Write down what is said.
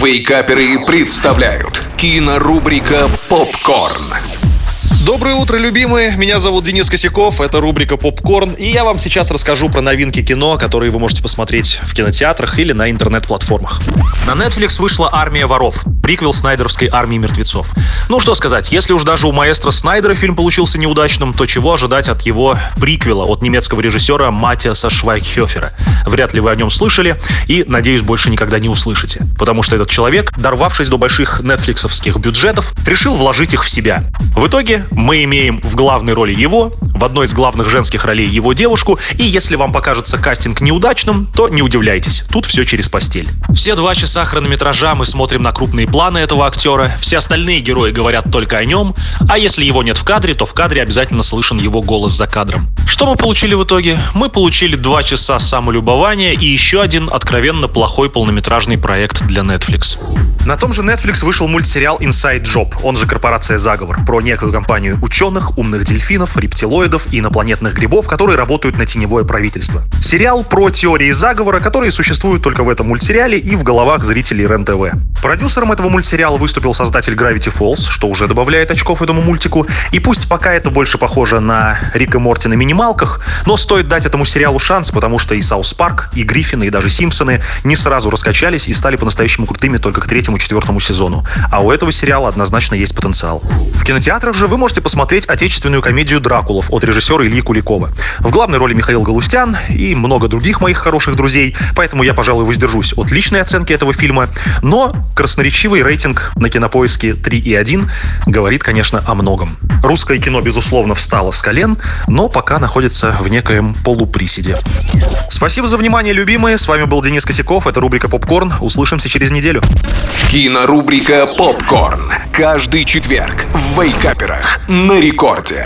Вейкаперы представляют кинорубрика «Попкорн». Доброе утро, любимые! Меня зовут Денис Косяков, это рубрика «Попкорн», и я вам сейчас расскажу про новинки кино, которые вы можете посмотреть в кинотеатрах или на интернет-платформах. На Netflix вышла «Армия воров», приквел снайдеровской «Армии мертвецов». Ну что сказать, если уж даже у маэстро Снайдера фильм получился неудачным, то чего ожидать от его приквела от немецкого режиссера Матиаса Швайкхёфера? Вряд ли вы о нем слышали, и, надеюсь, больше никогда не услышите. Потому что этот человек, дорвавшись до больших нетфликсовских бюджетов, решил вложить их в себя. В итоге мы имеем в главной роли его, в одной из главных женских ролей его девушку, и если вам покажется кастинг неудачным, то не удивляйтесь, тут все через постель. Все два часа хронометража мы смотрим на крупные планы этого актера, все остальные герои говорят только о нем, а если его нет в кадре, то в кадре обязательно слышен его голос за кадром. Что мы получили в итоге? Мы получили два часа самолюбования и еще один откровенно плохой полнометражный проект для Netflix. На том же Netflix вышел мультсериал Inside Job, он же Корпорация Заговор, про некую компанию ученых, умных дельфинов, рептилоидов и инопланетных грибов, которые работают на теневое правительство. Сериал про теории заговора, которые существуют только в этом мультсериале и в головах зрителей РЕН-ТВ. Продюсером этого мультсериала выступил создатель Gravity Falls, что уже добавляет очков этому мультику, и пусть пока это больше похоже на Рика Морти на минималках, но стоит дать этому сериалу шанс, потому что и South Park, и Гриффины, и даже Симпсоны не сразу раскачались и стали по-настоящему крутыми только к третьему-четвертому сезону. А у этого сериала однозначно есть потенциал. В кинотеатрах же вы можете посмотреть отечественную комедию «Дракулов» от режиссера Ильи Куликова. В главной роли Михаил Галустян и много других моих хороших друзей, поэтому я, пожалуй, воздержусь от личной оценки этого фильма, но красноречивый рейтинг на кинопоиске 3,1 говорит, конечно, о многом. Русское кино, безусловно, встало с колен, но пока находится в некоем полуприседе. Спасибо за внимание, любимые. С вами был Денис Косяков. Это рубрика «Попкорн». Услышимся через неделю. Кинорубрика «Попкорн». Каждый четверг в Вейкаперах на рекорде.